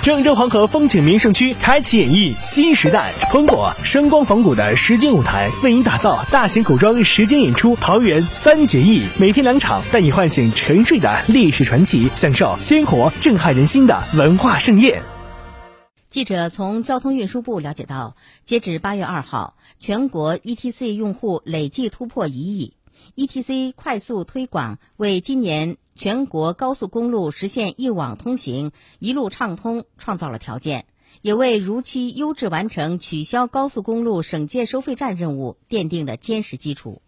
郑州黄河风景名胜区开启演绎新时代，通过声光仿古的实景舞台，为您打造大型古装实景演出《桃园三结义》，每天两场，带你唤醒沉睡的历史传奇，享受鲜活震撼人心的文化盛宴。记者从交通运输部了解到，截止八月二号，全国 ETC 用户累计突破一亿。ETC 快速推广为今年全国高速公路实现一网通行、一路畅通创造了条件，也为如期优质完成取消高速公路省界收费站任务奠定了坚实基础。